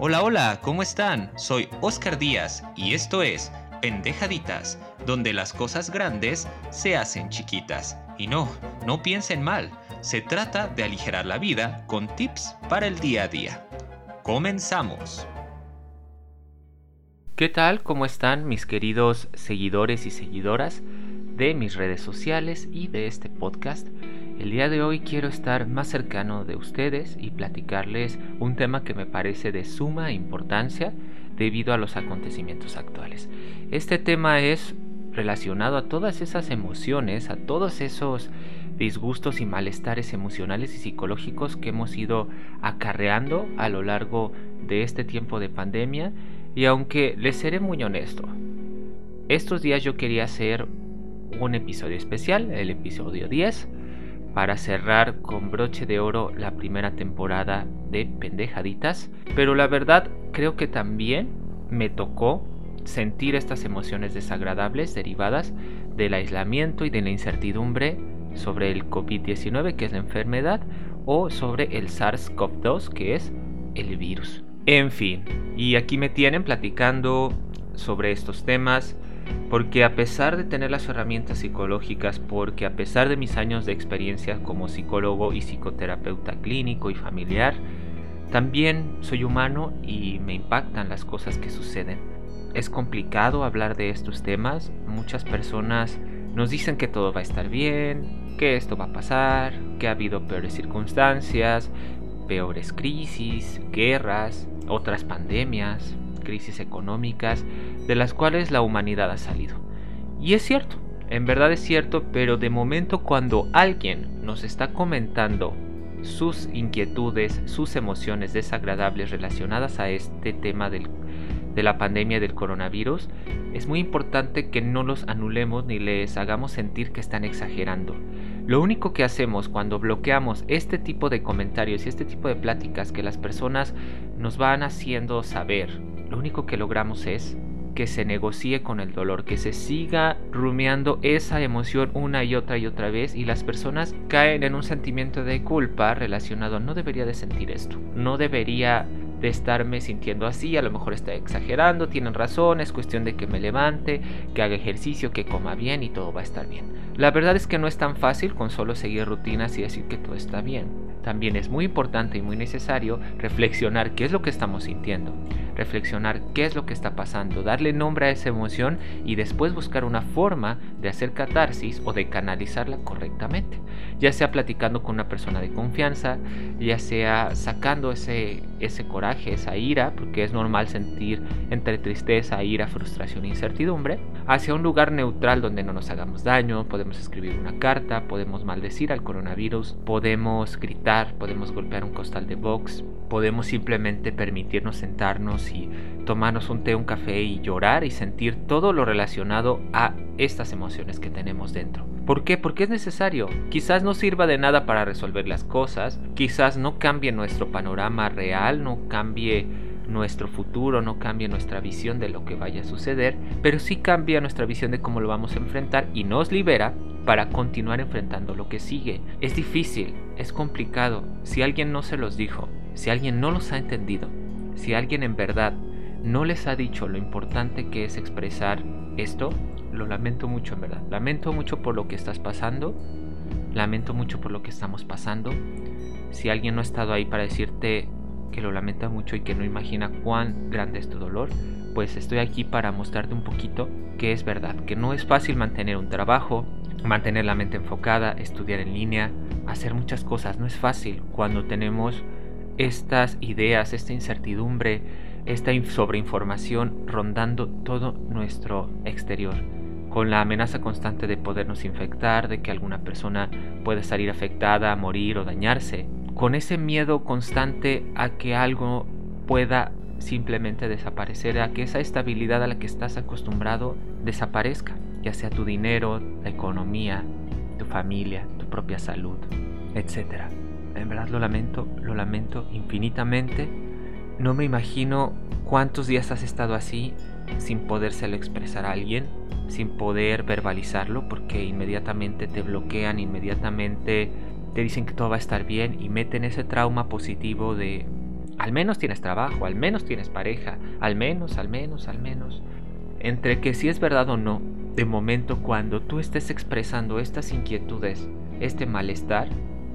Hola, hola, ¿cómo están? Soy Oscar Díaz y esto es Pendejaditas, donde las cosas grandes se hacen chiquitas. Y no, no piensen mal, se trata de aligerar la vida con tips para el día a día. Comenzamos. ¿Qué tal? ¿Cómo están mis queridos seguidores y seguidoras de mis redes sociales y de este podcast? El día de hoy quiero estar más cercano de ustedes y platicarles un tema que me parece de suma importancia debido a los acontecimientos actuales. Este tema es relacionado a todas esas emociones, a todos esos disgustos y malestares emocionales y psicológicos que hemos ido acarreando a lo largo de este tiempo de pandemia y aunque les seré muy honesto, estos días yo quería hacer un episodio especial, el episodio 10, para cerrar con broche de oro la primera temporada de Pendejaditas, pero la verdad creo que también me tocó sentir estas emociones desagradables derivadas del aislamiento y de la incertidumbre sobre el COVID-19, que es la enfermedad, o sobre el SARS-CoV-2, que es el virus. En fin, y aquí me tienen platicando sobre estos temas, porque a pesar de tener las herramientas psicológicas, porque a pesar de mis años de experiencia como psicólogo y psicoterapeuta clínico y familiar, también soy humano y me impactan las cosas que suceden. Es complicado hablar de estos temas, muchas personas nos dicen que todo va a estar bien, que esto va a pasar, que ha habido peores circunstancias, peores crisis, guerras, otras pandemias, crisis económicas de las cuales la humanidad ha salido. Y es cierto, en verdad es cierto, pero de momento cuando alguien nos está comentando sus inquietudes, sus emociones desagradables relacionadas a este tema del, de la pandemia del coronavirus, es muy importante que no los anulemos ni les hagamos sentir que están exagerando. Lo único que hacemos cuando bloqueamos este tipo de comentarios y este tipo de pláticas que las personas nos van haciendo saber lo único que logramos es que se negocie con el dolor, que se siga rumiando esa emoción una y otra y otra vez y las personas caen en un sentimiento de culpa relacionado, no debería de sentir esto, no debería de estarme sintiendo así, a lo mejor está exagerando, tienen razón, es cuestión de que me levante, que haga ejercicio, que coma bien y todo va a estar bien. La verdad es que no es tan fácil con solo seguir rutinas y decir que todo está bien también es muy importante y muy necesario reflexionar qué es lo que estamos sintiendo, reflexionar qué es lo que está pasando, darle nombre a esa emoción y después buscar una forma de hacer catarsis o de canalizarla correctamente, ya sea platicando con una persona de confianza, ya sea sacando ese, ese coraje, esa ira, porque es normal sentir entre tristeza, ira, frustración e incertidumbre, hacia un lugar neutral donde no nos hagamos daño, podemos escribir una carta, podemos maldecir al coronavirus, podemos gritar podemos golpear un costal de box, podemos simplemente permitirnos sentarnos y tomarnos un té, un café y llorar y sentir todo lo relacionado a estas emociones que tenemos dentro. ¿Por qué? Porque es necesario. Quizás no sirva de nada para resolver las cosas, quizás no cambie nuestro panorama real, no cambie nuestro futuro, no cambie nuestra visión de lo que vaya a suceder, pero sí cambia nuestra visión de cómo lo vamos a enfrentar y nos libera para continuar enfrentando lo que sigue. Es difícil, es complicado. Si alguien no se los dijo, si alguien no los ha entendido, si alguien en verdad no les ha dicho lo importante que es expresar esto, lo lamento mucho en verdad. Lamento mucho por lo que estás pasando, lamento mucho por lo que estamos pasando. Si alguien no ha estado ahí para decirte que lo lamenta mucho y que no imagina cuán grande es tu dolor, pues estoy aquí para mostrarte un poquito que es verdad, que no es fácil mantener un trabajo, mantener la mente enfocada, estudiar en línea, hacer muchas cosas. No es fácil cuando tenemos estas ideas, esta incertidumbre, esta sobreinformación rondando todo nuestro exterior, con la amenaza constante de podernos infectar, de que alguna persona pueda salir afectada, morir o dañarse, con ese miedo constante a que algo pueda simplemente desaparecer, a que esa estabilidad a la que estás acostumbrado desaparezca ya sea tu dinero, la economía, tu familia, tu propia salud, etc. En verdad lo lamento, lo lamento infinitamente. No me imagino cuántos días has estado así sin podérselo expresar a alguien, sin poder verbalizarlo, porque inmediatamente te bloquean, inmediatamente te dicen que todo va a estar bien y meten ese trauma positivo de Al menos tienes trabajo, al menos tienes pareja, al menos, al menos, al menos. Entre que si es verdad o no, de momento cuando tú estés expresando estas inquietudes, este malestar,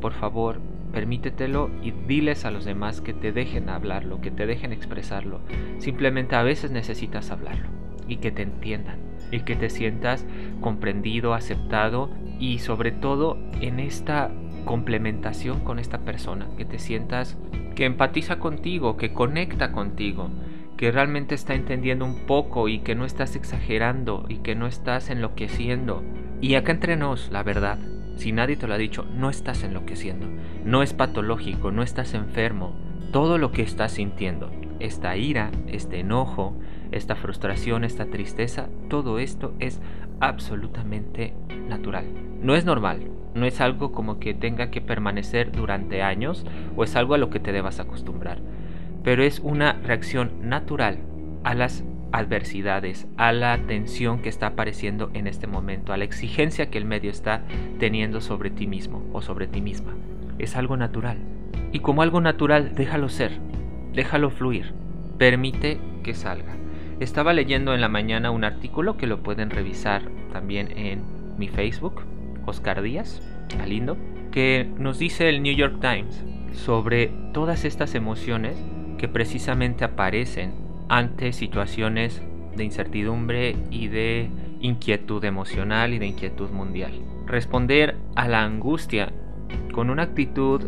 por favor, permítetelo y diles a los demás que te dejen hablarlo, que te dejen expresarlo. Simplemente a veces necesitas hablarlo y que te entiendan y que te sientas comprendido, aceptado y sobre todo en esta complementación con esta persona, que te sientas que empatiza contigo, que conecta contigo, que realmente está entendiendo un poco y que no estás exagerando y que no estás enloqueciendo. Y acá entre nos, la verdad, si nadie te lo ha dicho, no estás enloqueciendo, no es patológico, no estás enfermo. Todo lo que estás sintiendo, esta ira, este enojo, esta frustración, esta tristeza, todo esto es absolutamente natural. No es normal, no es algo como que tenga que permanecer durante años o es algo a lo que te debas acostumbrar, pero es una reacción natural a las adversidades, a la tensión que está apareciendo en este momento, a la exigencia que el medio está teniendo sobre ti mismo o sobre ti misma. Es algo natural. Y como algo natural, déjalo ser, déjalo fluir, permite que salga. Estaba leyendo en la mañana un artículo que lo pueden revisar también en mi Facebook, Oscar Díaz, lindo, que nos dice el New York Times sobre todas estas emociones que precisamente aparecen ante situaciones de incertidumbre y de inquietud emocional y de inquietud mundial. Responder a la angustia con una actitud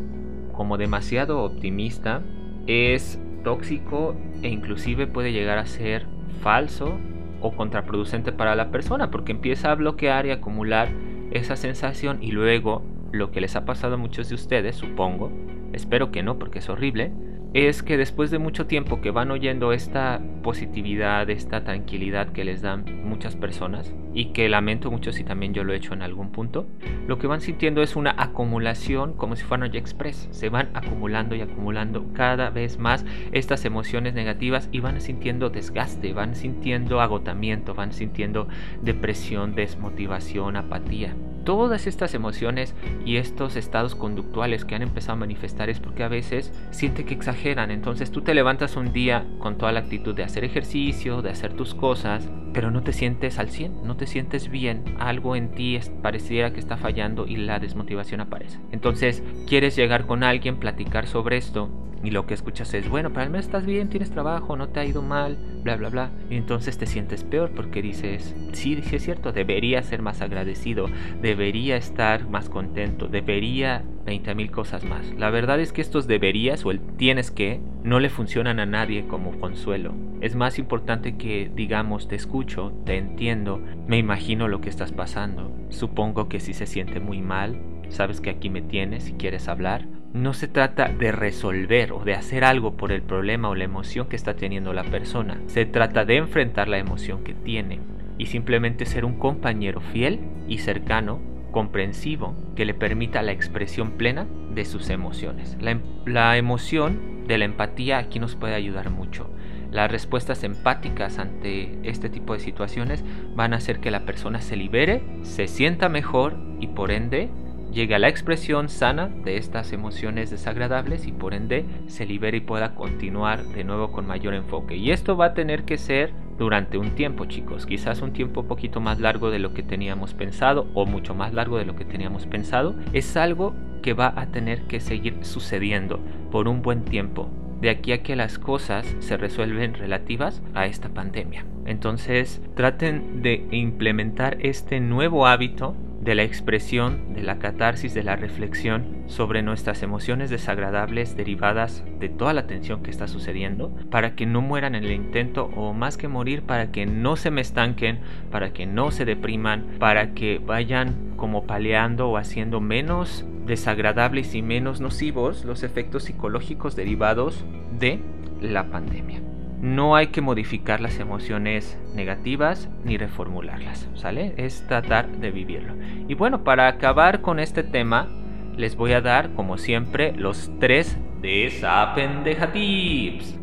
como demasiado optimista es tóxico e inclusive puede llegar a ser falso o contraproducente para la persona porque empieza a bloquear y acumular esa sensación y luego lo que les ha pasado a muchos de ustedes, supongo, espero que no porque es horrible, es que después de mucho tiempo que van oyendo esta positividad, esta tranquilidad que les dan muchas personas, y que lamento mucho si también yo lo he hecho en algún punto, lo que van sintiendo es una acumulación como si fuera un express. Se van acumulando y acumulando cada vez más estas emociones negativas y van sintiendo desgaste, van sintiendo agotamiento, van sintiendo depresión, desmotivación, apatía. Todas estas emociones y estos estados conductuales que han empezado a manifestar es porque a veces siente que exageran. Entonces tú te levantas un día con toda la actitud de hacer ejercicio, de hacer tus cosas, pero no te sientes al 100, no te sientes bien, algo en ti pareciera que está fallando y la desmotivación aparece. Entonces quieres llegar con alguien, platicar sobre esto y lo que escuchas es, bueno, pero al menos estás bien, tienes trabajo, no te ha ido mal, bla, bla, bla. Y entonces te sientes peor porque dices, sí, sí es cierto, debería ser más agradecido, debería estar más contento, debería 20 mil cosas más. La verdad es que estos deberías o el tienes que no le funcionan a nadie como consuelo. Es más importante que digamos te escucho, te entiendo, me imagino lo que estás pasando. Supongo que si se siente muy mal, sabes que aquí me tienes si quieres hablar no se trata de resolver o de hacer algo por el problema o la emoción que está teniendo la persona. Se trata de enfrentar la emoción que tiene y simplemente ser un compañero fiel y cercano, comprensivo, que le permita la expresión plena de sus emociones. La, la emoción de la empatía aquí nos puede ayudar mucho. Las respuestas empáticas ante este tipo de situaciones van a hacer que la persona se libere, se sienta mejor y por ende llegue a la expresión sana de estas emociones desagradables y por ende se libere y pueda continuar de nuevo con mayor enfoque. Y esto va a tener que ser durante un tiempo, chicos. Quizás un tiempo un poquito más largo de lo que teníamos pensado o mucho más largo de lo que teníamos pensado. Es algo que va a tener que seguir sucediendo por un buen tiempo de aquí a que las cosas se resuelven relativas a esta pandemia. Entonces traten de implementar este nuevo hábito de la expresión, de la catarsis, de la reflexión sobre nuestras emociones desagradables derivadas de toda la tensión que está sucediendo, para que no mueran en el intento o más que morir, para que no se me estanquen, para que no se depriman, para que vayan como paleando o haciendo menos desagradables y menos nocivos los efectos psicológicos derivados de la pandemia no hay que modificar las emociones negativas ni reformularlas, ¿sale? Es tratar de vivirlo. Y bueno, para acabar con este tema, les voy a dar, como siempre, los tres de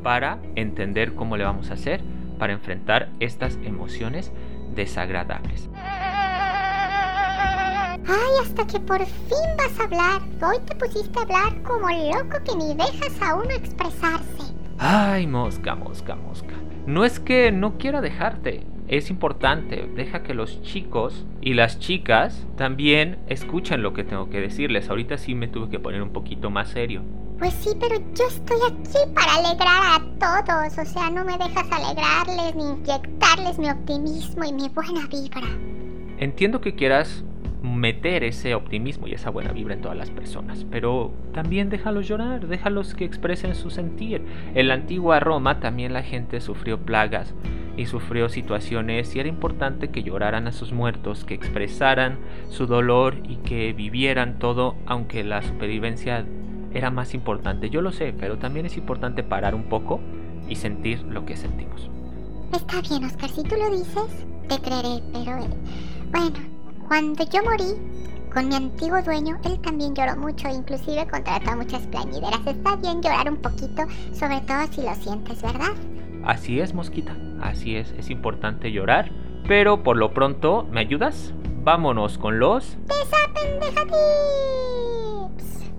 para entender cómo le vamos a hacer para enfrentar estas emociones desagradables. Ay, hasta que por fin vas a hablar. Hoy te pusiste a hablar como loco que ni dejas a uno expresarse. Ay, mosca, mosca, mosca. No es que no quiera dejarte. Es importante, deja que los chicos y las chicas también escuchen lo que tengo que decirles. Ahorita sí me tuve que poner un poquito más serio. Pues sí, pero yo estoy aquí para alegrar a todos. O sea, no me dejas alegrarles ni inyectarles mi optimismo y mi buena vibra. Entiendo que quieras meter ese optimismo y esa buena vibra en todas las personas, pero también déjalos llorar, déjalos que expresen su sentir. En la antigua Roma también la gente sufrió plagas y sufrió situaciones y era importante que lloraran a sus muertos, que expresaran su dolor y que vivieran todo, aunque la supervivencia era más importante. Yo lo sé, pero también es importante parar un poco y sentir lo que sentimos. Está bien, Oscar, si tú lo dices, te creeré, pero eh, bueno, cuando yo morí con mi antiguo dueño, él también lloró mucho, inclusive contrató muchas plañideras. Está bien llorar un poquito, sobre todo si lo sientes, ¿verdad? Así es, Mosquita, así es, es importante llorar, pero por lo pronto, ¿me ayudas? Vámonos con los... ¡Desapendejatips!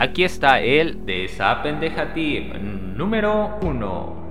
Aquí está el Desapendejatip número 1.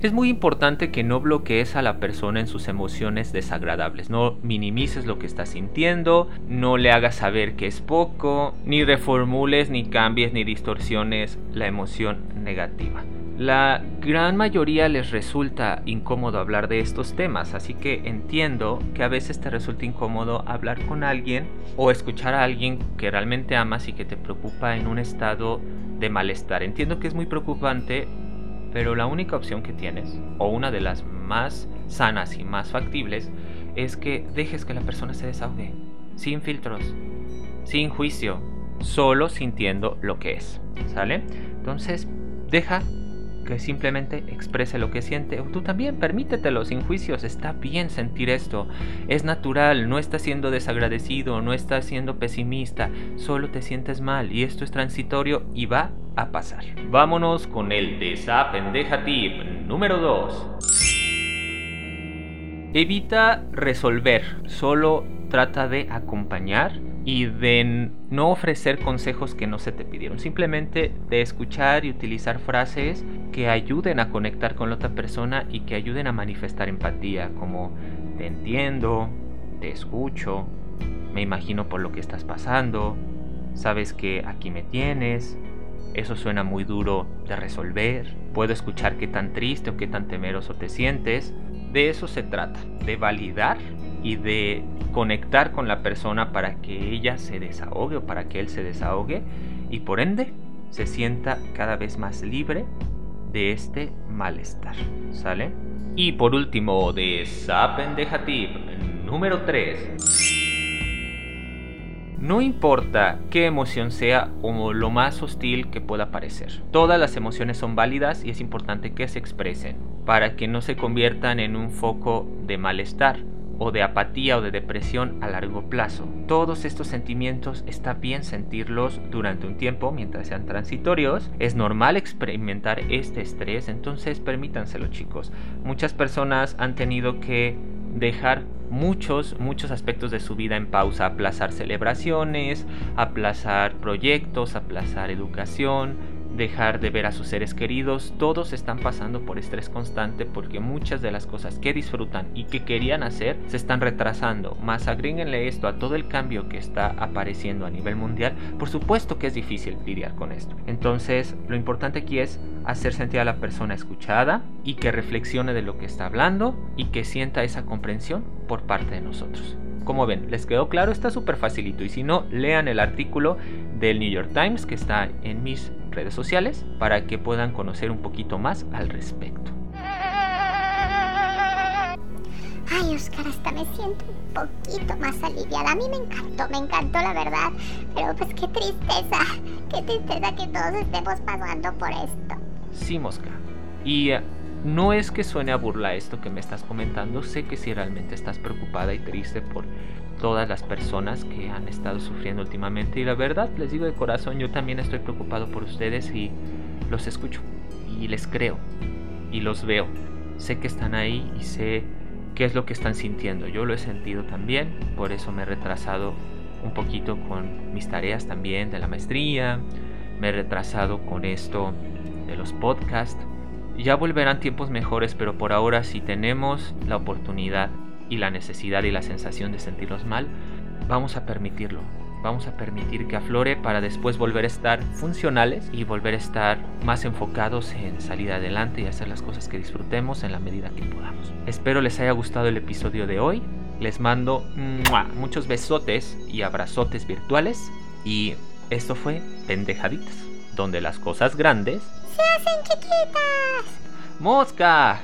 Es muy importante que no bloquees a la persona en sus emociones desagradables, no minimices lo que está sintiendo, no le hagas saber que es poco, ni reformules, ni cambies, ni distorsiones la emoción negativa. La gran mayoría les resulta incómodo hablar de estos temas, así que entiendo que a veces te resulta incómodo hablar con alguien o escuchar a alguien que realmente amas y que te preocupa en un estado de malestar. Entiendo que es muy preocupante pero la única opción que tienes, o una de las más sanas y más factibles, es que dejes que la persona se desahogue, sin filtros, sin juicio, solo sintiendo lo que es, ¿sale? Entonces, deja que simplemente exprese lo que siente. Tú también permítetelo sin juicios. Está bien sentir esto. Es natural. No estás siendo desagradecido. No estás siendo pesimista. Solo te sientes mal. Y esto es transitorio y va a pasar. Vámonos con el desapendeja tip número 2. Evita resolver. Solo trata de acompañar y de no ofrecer consejos que no se te pidieron, simplemente de escuchar y utilizar frases que ayuden a conectar con la otra persona y que ayuden a manifestar empatía, como te entiendo, te escucho, me imagino por lo que estás pasando, sabes que aquí me tienes, eso suena muy duro de resolver, puedo escuchar qué tan triste o qué tan temeroso te sientes, de eso se trata, de validar y de conectar con la persona para que ella se desahogue o para que él se desahogue y por ende se sienta cada vez más libre de este malestar. ¿Sale? Y por último, de esa pendeja tip número 3. No importa qué emoción sea o lo más hostil que pueda parecer. Todas las emociones son válidas y es importante que se expresen para que no se conviertan en un foco de malestar o de apatía o de depresión a largo plazo. Todos estos sentimientos está bien sentirlos durante un tiempo mientras sean transitorios. Es normal experimentar este estrés, entonces permítanselo chicos. Muchas personas han tenido que dejar muchos, muchos aspectos de su vida en pausa, aplazar celebraciones, aplazar proyectos, aplazar educación, dejar de ver a sus seres queridos, todos están pasando por estrés constante porque muchas de las cosas que disfrutan y que querían hacer se están retrasando. Más agréguenle esto a todo el cambio que está apareciendo a nivel mundial, por supuesto que es difícil lidiar con esto. Entonces, lo importante aquí es hacer sentir a la persona escuchada y que reflexione de lo que está hablando y que sienta esa comprensión por parte de nosotros. Como ven, ¿les quedó claro? Está súper facilito y si no, lean el artículo del New York Times que está en mis redes sociales para que puedan conocer un poquito más al respecto. Ay, Oscar, hasta me siento un poquito más aliviada. A mí me encantó, me encantó la verdad. Pero pues qué tristeza, qué tristeza que todos estemos pasando por esto. Sí, Mosca. Y eh, no es que suene a burla esto que me estás comentando. Sé que si realmente estás preocupada y triste por todas las personas que han estado sufriendo últimamente. Y la verdad, les digo de corazón, yo también estoy preocupado por ustedes y los escucho. Y les creo. Y los veo. Sé que están ahí y sé qué es lo que están sintiendo. Yo lo he sentido también, por eso me he retrasado un poquito con mis tareas también de la maestría, me he retrasado con esto de los podcasts. Ya volverán tiempos mejores, pero por ahora si tenemos la oportunidad y la necesidad y la sensación de sentirnos mal, vamos a permitirlo. Vamos a permitir que aflore para después volver a estar funcionales y volver a estar más enfocados en salir adelante y hacer las cosas que disfrutemos en la medida que podamos. Espero les haya gustado el episodio de hoy. Les mando muchos besotes y abrazotes virtuales. Y esto fue Pendejaditas, donde las cosas grandes se hacen chiquitas. ¡Mosca!